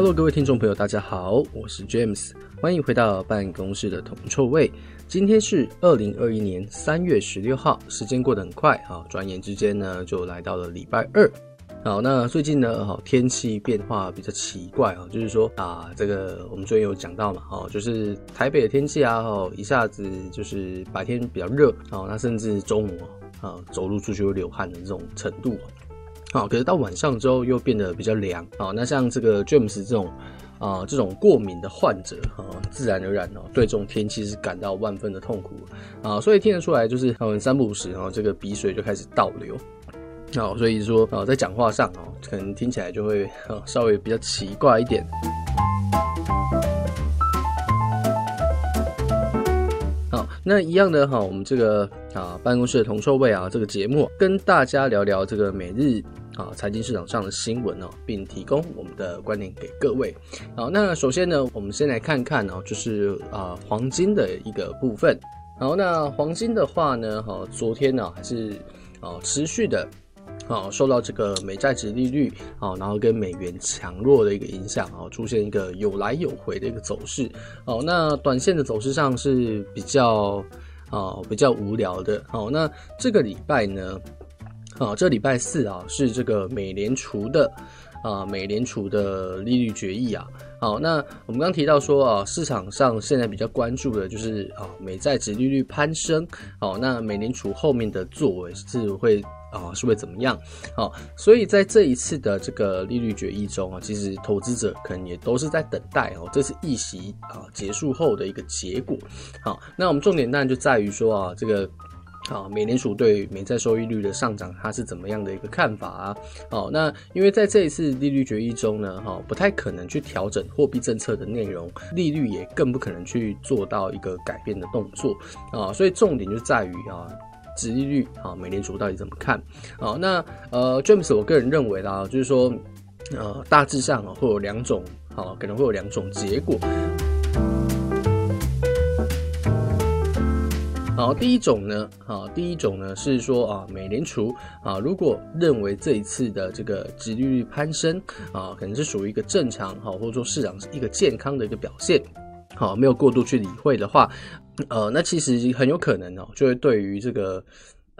Hello，各位听众朋友，大家好，我是 James，欢迎回到办公室的铜臭味。今天是二零二一年三月十六号，时间过得很快啊，转眼之间呢就来到了礼拜二。好，那最近呢，好，天气变化比较奇怪啊，就是说啊，这个我们最近有讲到嘛，哦，就是台北的天气啊，哦，一下子就是白天比较热，哦，那甚至中午啊，走路出去会流汗的这种程度。好，可是到晚上之后又变得比较凉。好，那像这个 James 这种啊、这种过敏的患者啊，自然而然哦，对这种天气是感到万分的痛苦啊，所以听得出来，就是嗯，三不五时，然后这个鼻水就开始倒流。好，所以说啊，在讲话上哦，可能听起来就会稍微比较奇怪一点。好，那一样的哈，我们这个啊，办公室的铜臭味啊，这个节目跟大家聊聊这个每日。啊，财经市场上的新闻哦，并提供我们的观点给各位。好，那首先呢，我们先来看看哦，就是啊黄金的一个部分。好，那黄金的话呢，哈，昨天呢还是啊持续的啊受到这个美债殖利率啊，然后跟美元强弱的一个影响啊，出现一个有来有回的一个走势。好，那短线的走势上是比较啊比较无聊的。好，那这个礼拜呢？啊，这礼拜四啊是这个美联储的啊美联储的利率决议啊。好，那我们刚提到说啊，市场上现在比较关注的就是啊美债殖利率攀升。好，那美联储后面的作为是会啊是会怎么样？好，所以在这一次的这个利率决议中啊，其实投资者可能也都是在等待哦，这次议席啊结束后的一个结果。好，那我们重点当然就在于说啊这个。啊，美联储对美债收益率的上涨，它是怎么样的一个看法啊？好，那因为在这一次利率决议中呢，哈，不太可能去调整货币政策的内容，利率也更不可能去做到一个改变的动作啊，所以重点就在于啊，殖利率啊，美联储到底怎么看？好，那呃，James，我个人认为啦，就是说，呃，大致上，会有两种，好，可能会有两种结果。好，第一种呢，啊，第一种呢是说啊，美联储啊，如果认为这一次的这个殖利率攀升啊，可能是属于一个正常哈，或者说市场是一个健康的一个表现，好，没有过度去理会的话，呃，那其实很有可能哦，就会对于这个。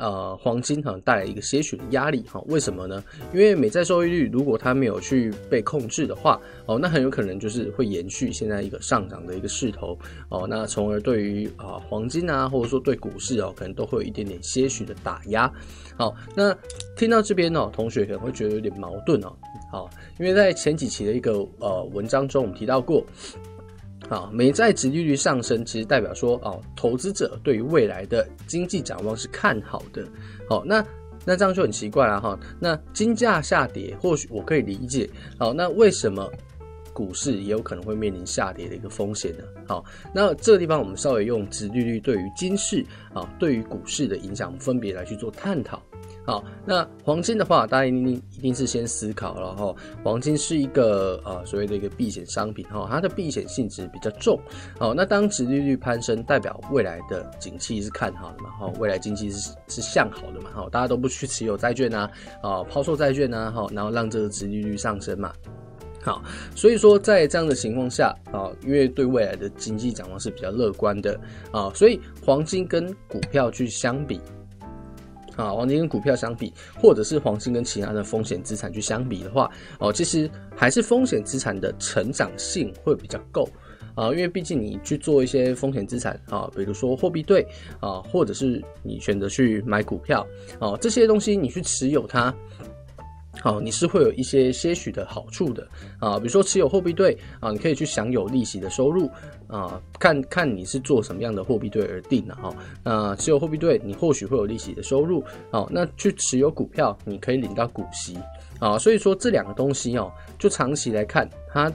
呃，黄金哈带来一个些许的压力哈，为什么呢？因为美债收益率如果它没有去被控制的话，哦，那很有可能就是会延续现在一个上涨的一个势头哦，那从而对于啊黄金啊，或者说对股市哦，可能都会有一点点些许的打压。好，那听到这边呢，同学可能会觉得有点矛盾哦，好，因为在前几期的一个呃文章中，我们提到过。啊，美债值利率上升，其实代表说，哦，投资者对于未来的经济展望是看好的。好，那那这样就很奇怪了哈。那金价下跌，或许我可以理解。好，那为什么股市也有可能会面临下跌的一个风险的？好，那这个地方我们稍微用殖利率对于金市啊，对于股市的影响，分别来去做探讨。好，那黄金的话，大家一定一定是先思考，然后黄金是一个呃所谓的一个避险商品哈，它的避险性质比较重。好，那当殖利率攀升，代表未来的景气是看好的嘛？哈，未来经济是是向好的嘛？哈，大家都不去持有债券啊，啊，抛售债券啊，哈，然后让这个殖利率上升嘛。好，所以说在这样的情况下啊，因为对未来的经济展望是比较乐观的啊，所以黄金跟股票去相比。啊，黄金跟股票相比，或者是黄金跟其他的风险资产去相比的话，哦，其实还是风险资产的成长性会比较够啊，因为毕竟你去做一些风险资产啊，比如说货币对啊，或者是你选择去买股票啊，这些东西你去持有它。好，你是会有一些些许的好处的啊，比如说持有货币对啊，你可以去享有利息的收入啊，看看你是做什么样的货币对而定的哈。那持有货币对，你或许会有利息的收入，好，那去持有股票，你可以领到股息啊。所以说这两个东西哦，就长期来看，它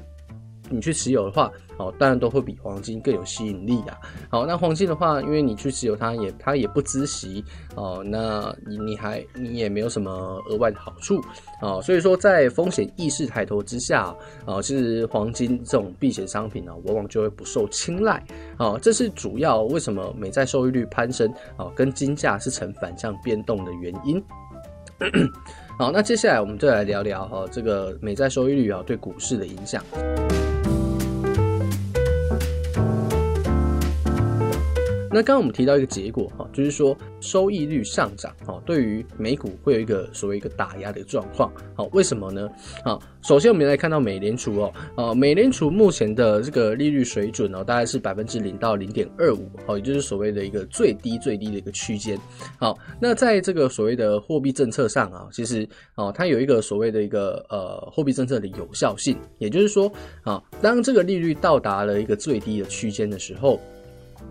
你去持有的话。哦，当然都会比黄金更有吸引力啊。好，那黄金的话，因为你去持有它也它也不孳息哦，那你你还你也没有什么额外的好处啊。所以说，在风险意识抬头之下啊，其实黄金这种避险商品呢，往往就会不受青睐啊。这是主要为什么美债收益率攀升啊，跟金价是呈反向变动的原因。好，那接下来我们就来聊聊哈这个美债收益率啊对股市的影响。那刚刚我们提到一个结果哈，就是说收益率上涨哈，对于美股会有一个所谓一个打压的状况。好，为什么呢？好，首先我们来看到美联储哦，啊，美联储目前的这个利率水准哦，大概是百分之零到零点二五，好，也就是所谓的一个最低最低的一个区间。好，那在这个所谓的货币政策上啊，其实哦，它有一个所谓的一个呃货币政策的有效性，也就是说啊，当这个利率到达了一个最低的区间的时候。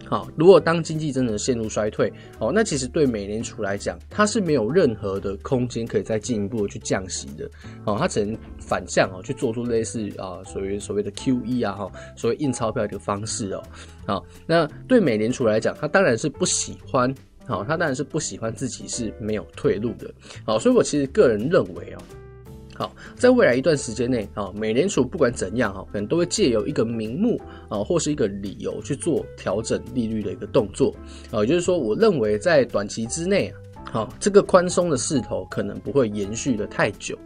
好，如果当经济真的陷入衰退，哦，那其实对美联储来讲，它是没有任何的空间可以再进一步去降息的，哦，它只能反向哦去做出类似啊所谓所谓的 QE 啊哈，所谓印钞票的一个方式哦，好，那对美联储来讲，它当然是不喜欢，好，它当然是不喜欢自己是没有退路的，好，所以我其实个人认为哦。好，在未来一段时间内，啊，美联储不管怎样，哈，可能都会借由一个名目，啊，或是一个理由去做调整利率的一个动作，啊，也就是说，我认为在短期之内，好，这个宽松的势头可能不会延续的太久。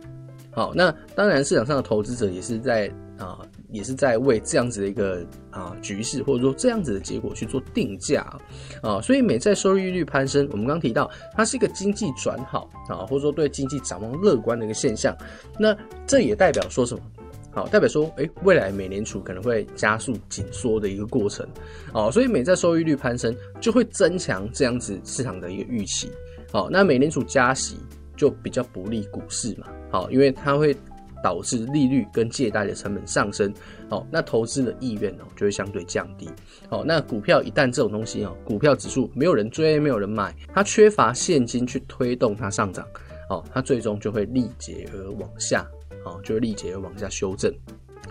好，那当然市场上的投资者也是在啊。也是在为这样子的一个啊局势，或者说这样子的结果去做定价啊，所以美债收益率攀升，我们刚刚提到它是一个经济转好啊，或者说对经济展望乐观的一个现象。那这也代表说什么？好，代表说，哎，未来美联储可能会加速紧缩的一个过程啊，所以美债收益率攀升就会增强这样子市场的一个预期。好，那美联储加息就比较不利股市嘛，好，因为它会。导致利率跟借贷的成本上升，好，那投资的意愿哦就会相对降低，好，那股票一旦这种东西哦，股票指数没有人追，没有人买，它缺乏现金去推动它上涨，好，它最终就会力竭而往下，好，就会力竭而往下修正，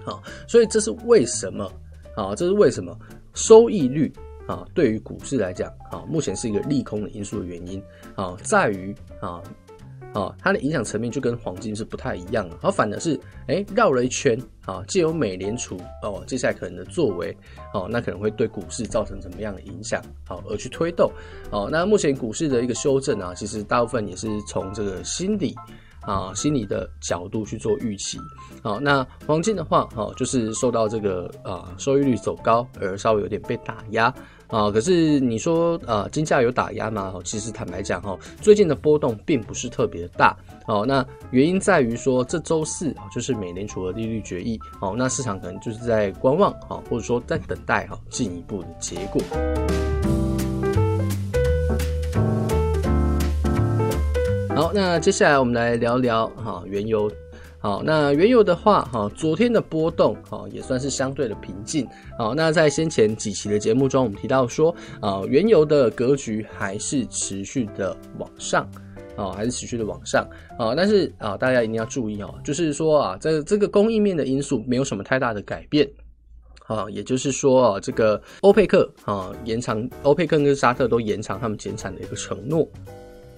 好，所以这是为什么？好，这是为什么？收益率啊对于股市来讲啊目前是一个利空的因素的原因。啊在于啊。啊，它的影响层面就跟黄金是不太一样了，而反而是哎绕了一圈啊，借由美联储哦接下来可能的作为哦，那可能会对股市造成怎么样的影响？好，而去推动哦。那目前股市的一个修正啊，其实大部分也是从这个心理啊心理的角度去做预期。好，那黄金的话，哈，就是受到这个啊收益率走高而稍微有点被打压。啊，可是你说啊，金价有打压吗？其实坦白讲哈，最近的波动并不是特别的大。哦，那原因在于说，这周四啊，就是美联储的利率决议。哦，那市场可能就是在观望啊，或者说在等待哈进一步的结果。好，那接下来我们来聊聊哈原油。好，那原油的话，哈，昨天的波动，哈，也算是相对的平静。好，那在先前几期的节目中，我们提到说，啊，原油的格局还是持续的往上，啊，还是持续的往上，啊，但是啊，大家一定要注意哦，就是说啊，这这个供应面的因素没有什么太大的改变，啊，也就是说啊，这个欧佩克啊延长，欧佩克跟沙特都延长他们减产的一个承诺。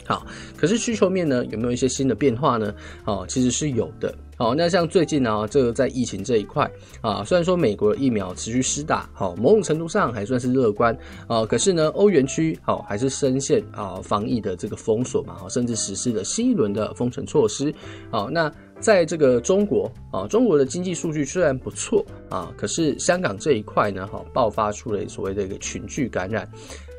好，可是需求面呢，有没有一些新的变化呢？哦，其实是有的。好，那像最近呢，这个在疫情这一块啊，虽然说美国疫苗持续施打，好，某种程度上还算是乐观啊，可是呢，欧元区好还是深陷啊防疫的这个封锁嘛，甚至实施了新一轮的封城措施。好，那在这个中国啊，中国的经济数据虽然不错啊，可是香港这一块呢，哈，爆发出了所谓的一个群聚感染。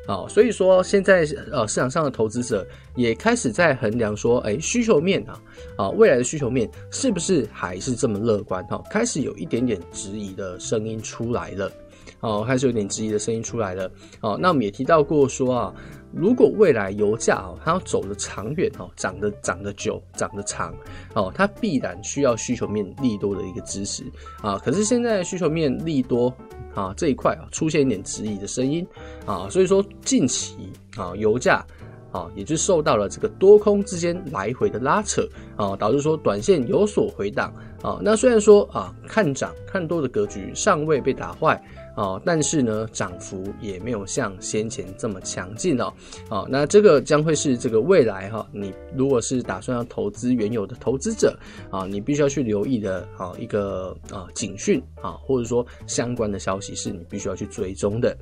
啊，所以说现在呃市场上的投资者也开始在衡量说，哎，需求面啊，啊未来的需求面是不是还是这么乐观？哈，开始有一点点质疑的声音出来了，哦，开始有点质疑的声音出来了。哦，那我们也提到过说啊。如果未来油价哦，它要走的长远哦，涨得涨得久，涨得长哦，它必然需要需求面利多的一个支持啊。可是现在需求面利多啊这一块啊出现一点质疑的声音啊，所以说近期啊油价啊也就受到了这个多空之间来回的拉扯啊，导致说短线有所回档啊。那虽然说啊看涨看多的格局尚未被打坏。啊，但是呢，涨幅也没有像先前这么强劲哦。啊，那这个将会是这个未来哈，你如果是打算要投资原有的投资者啊，你必须要去留意的啊一个啊警讯啊，或者说相关的消息是你必须要去追踪的。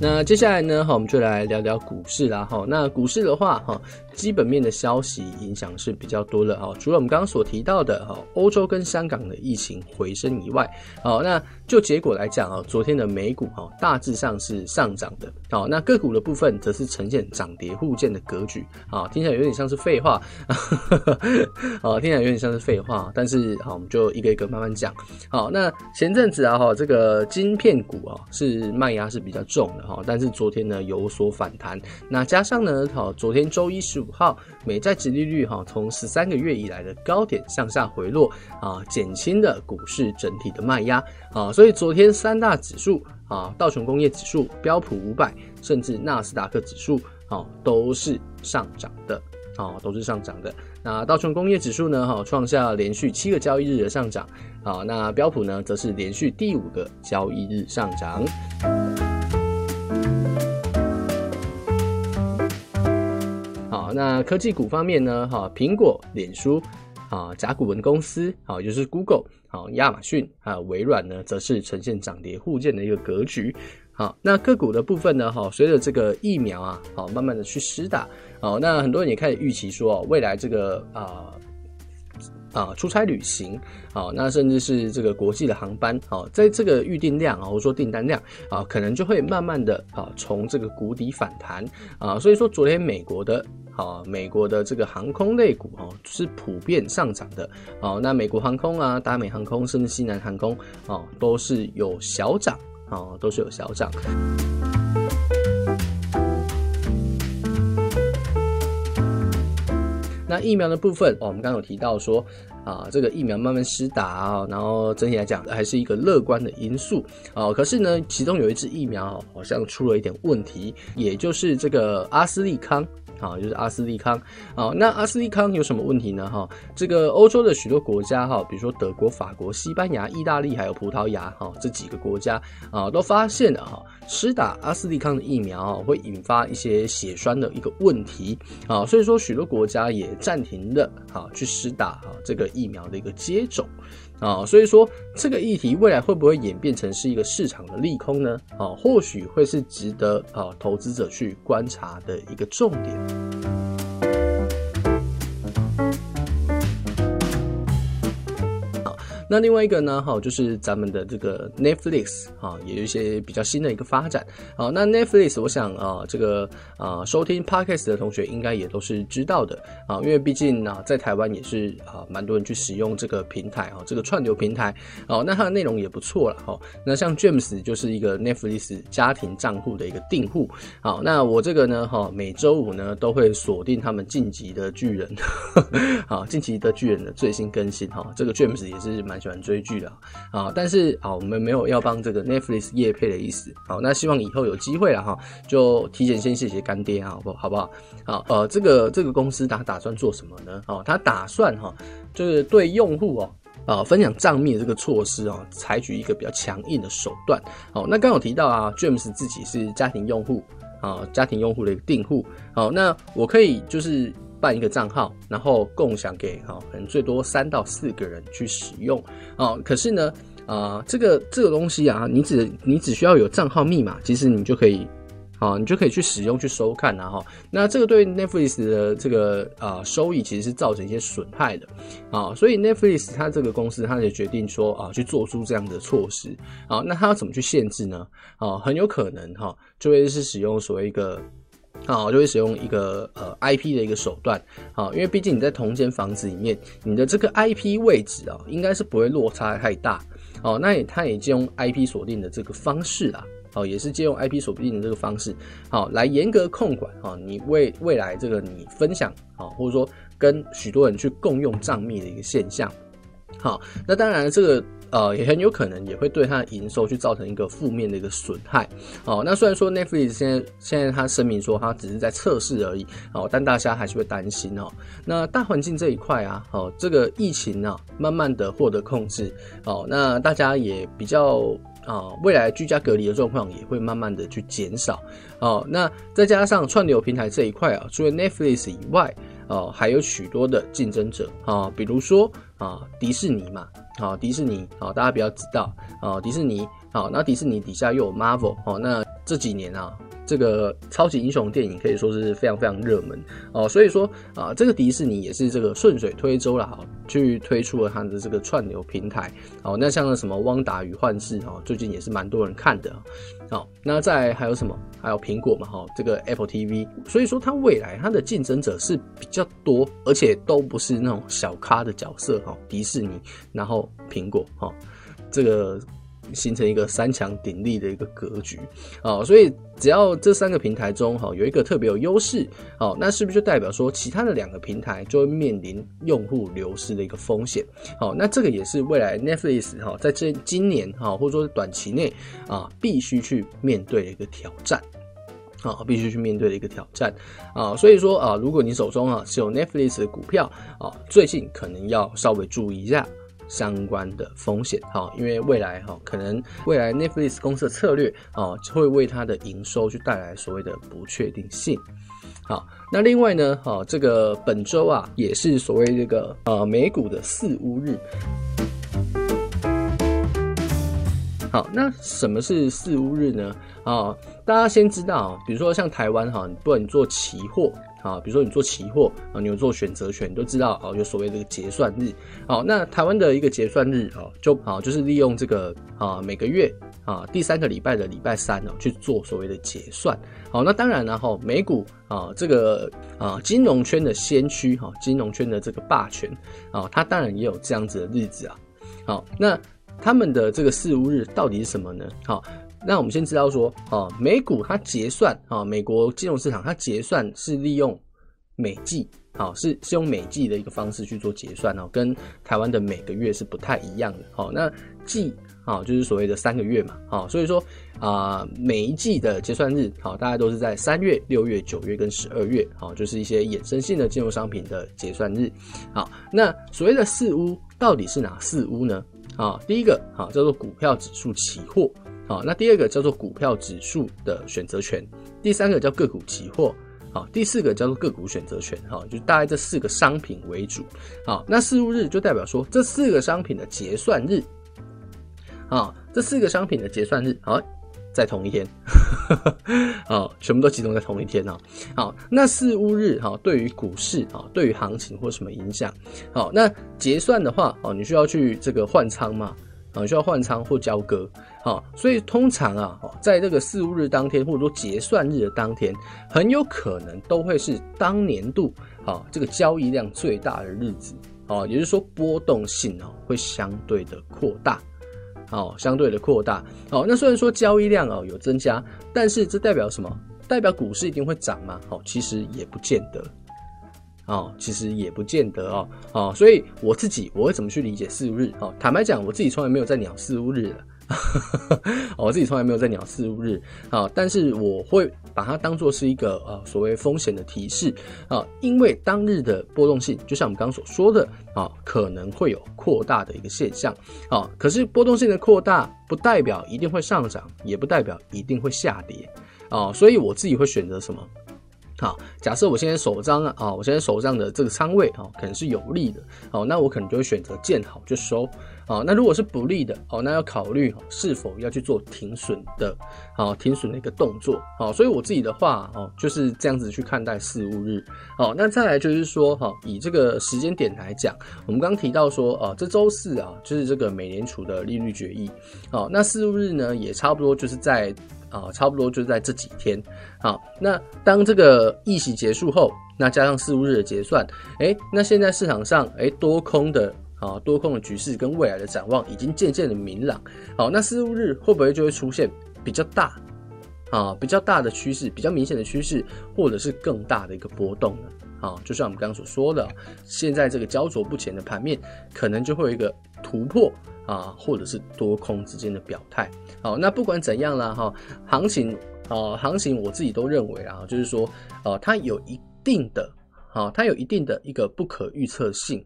那接下来呢，哈，我们就来聊聊股市啦，哈。那股市的话，哈。基本面的消息影响是比较多的啊，除了我们刚刚所提到的哈，欧洲跟香港的疫情回升以外，好，那就结果来讲啊，昨天的美股哈大致上是上涨的，好，那个股的部分则是呈现涨跌互见的格局啊，听起来有点像是废话，啊，听起来有点像是废话，但是好，我们就一个一个慢慢讲。好，那前阵子啊哈，这个晶片股啊是卖压是比较重的哈，但是昨天呢有所反弹，那加上呢，好，昨天周一十五。五号美债殖利率哈，从十三个月以来的高点向下回落啊，减轻了股市整体的卖压啊，所以昨天三大指数啊，道琼工业指数、标普五百，甚至纳斯达克指数啊，都是上涨的啊，都是上涨的。那道琼工业指数呢，哈，创下连续七个交易日的上涨啊，那标普呢，则是连续第五个交易日上涨。那科技股方面呢？哈，苹果、脸书啊，甲骨文公司啊，就是 Google 啊，亚马逊还有微软呢，则是呈现涨跌互见的一个格局。好，那个股的部分呢？哈，随着这个疫苗啊，好，慢慢的去施打，好，那很多人也开始预期说，未来这个啊。啊，出差旅行，好，那甚至是这个国际的航班，好，在这个预订量啊，或者说订单量啊，可能就会慢慢的啊，从这个谷底反弹啊，所以说昨天美国的啊，美国的这个航空类股哦，是普遍上涨的，啊，那美国航空啊，达美航空，甚至西南航空哦，都是有小涨啊，都是有小涨。那疫苗的部分，哦，我们刚刚有提到说，啊，这个疫苗慢慢施打啊，然后整体来讲还是一个乐观的因素啊。可是呢，其中有一支疫苗好像出了一点问题，也就是这个阿斯利康。啊，就是阿斯利康。啊，那阿斯利康有什么问题呢？哈，这个欧洲的许多国家，哈，比如说德国、法国、西班牙、意大利，还有葡萄牙，哈，这几个国家啊，都发现了哈，施打阿斯利康的疫苗啊，会引发一些血栓的一个问题啊，所以说许多国家也暂停了啊，去施打啊这个疫苗的一个接种。啊，所以说这个议题未来会不会演变成是一个市场的利空呢？啊，或许会是值得啊投资者去观察的一个重点。那另外一个呢，哈，就是咱们的这个 Netflix 啊，也有一些比较新的一个发展。好，那 Netflix 我想啊，这个啊收听 Podcast 的同学应该也都是知道的啊，因为毕竟啊，在台湾也是啊蛮多人去使用这个平台啊，这个串流平台。哦，那它的内容也不错了哈。那像 James 就是一个 Netflix 家庭账户的一个订户。好，那我这个呢，哈，每周五呢都会锁定他们晋级的巨人，好，晋级的巨人的最新更新哈。这个 James 也是蛮。喜欢追剧的啊，但是啊，我们没有要帮这个 Netflix 业配的意思。好，那希望以后有机会了哈，就提前先谢谢干爹啊，好不好不好？好，呃，这个这个公司打打算做什么呢？哦，他打算哈，就是对用户哦，啊，分享账密的这个措施哦，采取一个比较强硬的手段。好，那刚有提到啊，James 自己是家庭用户啊，家庭用户的一个订户。好，那我可以就是。办一个账号，然后共享给哈，可能最多三到四个人去使用哦。可是呢，啊，这个这个东西啊，你只你只需要有账号密码，其实你就可以，啊，你就可以去使用去收看然后，那这个对 Netflix 的这个啊收益其实是造成一些损害的啊。所以 Netflix 它这个公司，它就决定说啊，去做出这样的措施啊。那它要怎么去限制呢？啊，很有可能哈，就会是使用所谓一个。好，就会使用一个呃 IP 的一个手段，好，因为毕竟你在同间房子里面，你的这个 IP 位置啊，应该是不会落差太大，哦，那也它也借用 IP 锁定的这个方式啦，哦，也是借用 IP 锁定的这个方式，好，来严格控管啊，你未未来这个你分享啊，或者说跟许多人去共用账密的一个现象，好，那当然这个。呃，也很有可能也会对它的营收去造成一个负面的一个损害。哦，那虽然说 Netflix 现在现在它声明说它只是在测试而已，哦，但大家还是会担心哦。那大环境这一块啊，哦，这个疫情啊，慢慢的获得控制，哦，那大家也比较啊，未来居家隔离的状况也会慢慢的去减少。哦，那再加上串流平台这一块啊，除了 Netflix 以外，哦，还有许多的竞争者啊，比如说啊，迪士尼嘛。好，迪士尼好，大家比较知道哦，迪士尼好，那迪士尼底下又有 Marvel 哦，那这几年啊。这个超级英雄电影可以说是非常非常热门哦，所以说啊，这个迪士尼也是这个顺水推舟了哈，去推出了它的这个串流平台哦。那像什么《汪达与幻视》哦，最近也是蛮多人看的哦。那再还有什么？还有苹果嘛哈，这个 Apple TV。所以说它未来它的竞争者是比较多，而且都不是那种小咖的角色哈。迪士尼，然后苹果哈，这个。形成一个三强鼎立的一个格局啊，所以只要这三个平台中哈有一个特别有优势哦，那是不是就代表说其他的两个平台就会面临用户流失的一个风险？好，那这个也是未来 Netflix 哈在这今年哈或者说短期内啊必须去面对的一个挑战啊，必须去面对的一个挑战啊，所以说啊，如果你手中啊是有 Netflix 的股票啊，最近可能要稍微注意一下。相关的风险，哈，因为未来哈，可能未来 Netflix 公司的策略啊，会为它的营收去带来所谓的不确定性。好，那另外呢，哈，这个本周啊，也是所谓这个呃美股的四乌日。好，那什么是四乌日呢？啊，大家先知道，比如说像台湾哈，不管你做期货。啊，比如说你做期货啊，你有做选择权，你都知道啊，有所谓的这个结算日。好，那台湾的一个结算日啊，就啊就是利用这个啊每个月啊第三个礼拜的礼拜三呢去做所谓的结算。好，那当然了哈，美股啊这个啊金融圈的先驱哈，金融圈的这个霸权啊，它当然也有这样子的日子啊。好，那他们的这个四巫日到底是什么呢？好。那我们先知道说，啊，美股它结算啊，美国金融市场它结算是利用美季，好，是是用美季的一个方式去做结算哦，跟台湾的每个月是不太一样的。好，那季啊就是所谓的三个月嘛，好，所以说啊每一季的结算日，好，大概都是在三月、六月、九月跟十二月，好，就是一些衍生性的金融商品的结算日。好，那所谓的四巫到底是哪四巫呢？啊，第一个好叫做股票指数期货。好，那第二个叫做股票指数的选择权，第三个叫个股期货，好，第四个叫做个股选择权，哈，就大概这四个商品为主。好，那四巫日就代表说这四个商品的结算日，好，这四个商品的结算日，好，在同一天，好，全部都集中在同一天啊。好，那四巫日，哈，对于股市啊，对于行情或什么影响？好，那结算的话，哦，你需要去这个换仓嘛？啊，需要换仓或交割，好，所以通常啊，在这个四五日当天，或者说结算日的当天，很有可能都会是当年度啊这个交易量最大的日子，啊，也就是说波动性啊会相对的扩大，好，相对的扩大，好，那虽然说交易量啊有增加，但是这代表什么？代表股市一定会涨吗？好，其实也不见得。哦，其实也不见得哦，哦，所以我自己我会怎么去理解四日？哦，坦白讲，我自己从来没有在鸟四日的，我自己从来没有在鸟四日啊，但是我会把它当做是一个呃所谓风险的提示啊，因为当日的波动性，就像我们刚刚所说的啊，可能会有扩大的一个现象啊，可是波动性的扩大不代表一定会上涨，也不代表一定会下跌啊，所以我自己会选择什么？好，假设我现在手上啊，我现在手上的这个仓位啊，可能是有利的，好，那我可能就会选择见好就收，啊，那如果是不利的，哦，那要考虑是否要去做停损的，好，停损的一个动作，好，所以我自己的话，哦，就是这样子去看待事物日，好，那再来就是说，哈，以这个时间点来讲，我们刚提到说，啊，这周四啊，就是这个美联储的利率决议，好，那事物日呢，也差不多就是在。啊，差不多就在这几天。好，那当这个议息结束后，那加上四五日的结算，哎，那现在市场上哎多空的啊多空的局势跟未来的展望已经渐渐的明朗。好，那四五日会不会就会出现比较大啊比较大的趋势，比较明显的趋势，或者是更大的一个波动呢？啊，就像我们刚刚所说的，现在这个焦灼不前的盘面，可能就会有一个突破。啊，或者是多空之间的表态。好，那不管怎样啦，哈，行情啊，行情我自己都认为啊，就是说，呃，它有一定的，啊，它有一定的一个不可预测性，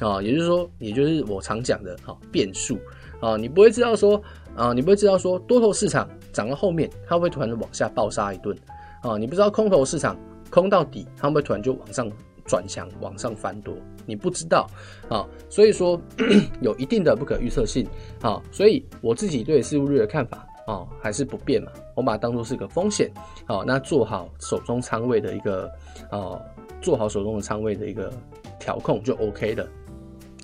啊，也就是说，也就是我常讲的，哈，变数，啊，你不会知道说，啊，你不会知道说，多头市场涨到后面，它会突然的往下暴杀一顿，啊，你不知道空头市场空到底，它会突然就往上转强往上翻多，你不知道啊，所以说 有一定的不可预测性啊，所以我自己对四巫日的看法啊还是不变嘛，我把它当做是个风险，好，那做好手中仓位的一个啊，做好手中的仓位的一个调控就 OK 的。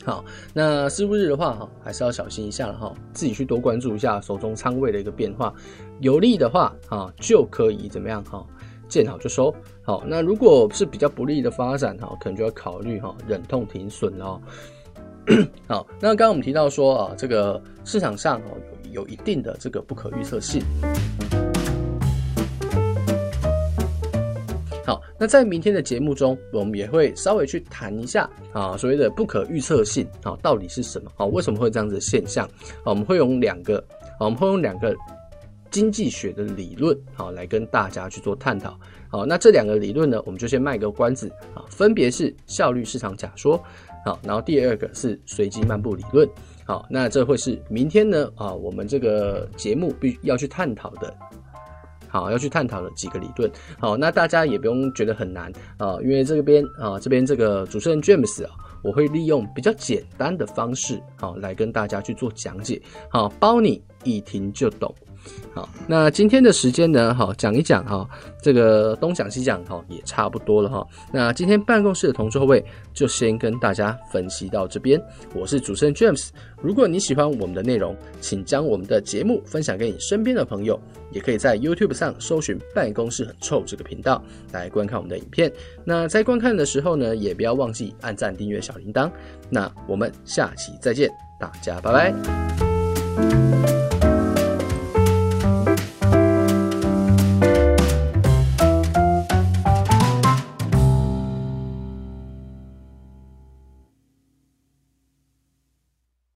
好，那四巫日的话哈，还是要小心一下了哈，自己去多关注一下手中仓位的一个变化，有利的话啊就可以怎么样哈，见好就收。好，那如果是比较不利的发展哈，可能就要考虑哈忍痛停损哦。好，那刚刚我们提到说啊，这个市场上哦有有一定的这个不可预测性。好，那在明天的节目中，我们也会稍微去谈一下啊，所谓的不可预测性啊，到底是什么？啊，为什么会这样子的现象？啊，我们会用两个，我们会用两个经济学的理论，好，来跟大家去做探讨。好，那这两个理论呢，我们就先卖个关子啊，分别是效率市场假说，好，然后第二个是随机漫步理论。好，那这会是明天呢啊，我们这个节目必须要去探讨的。好，要去探讨的几个理论。好，那大家也不用觉得很难啊，因为这边啊，这边这个主持人 James 啊，我会利用比较简单的方式，好，来跟大家去做讲解，好，包你一听就懂。好，那今天的时间呢？好，讲一讲哈，这个东讲西讲哈，也差不多了哈。那今天办公室的同桌位就先跟大家分析到这边。我是主持人 James，如果你喜欢我们的内容，请将我们的节目分享给你身边的朋友，也可以在 YouTube 上搜寻“办公室很臭”这个频道来观看我们的影片。那在观看的时候呢，也不要忘记按赞、订阅小铃铛。那我们下期再见，大家拜拜。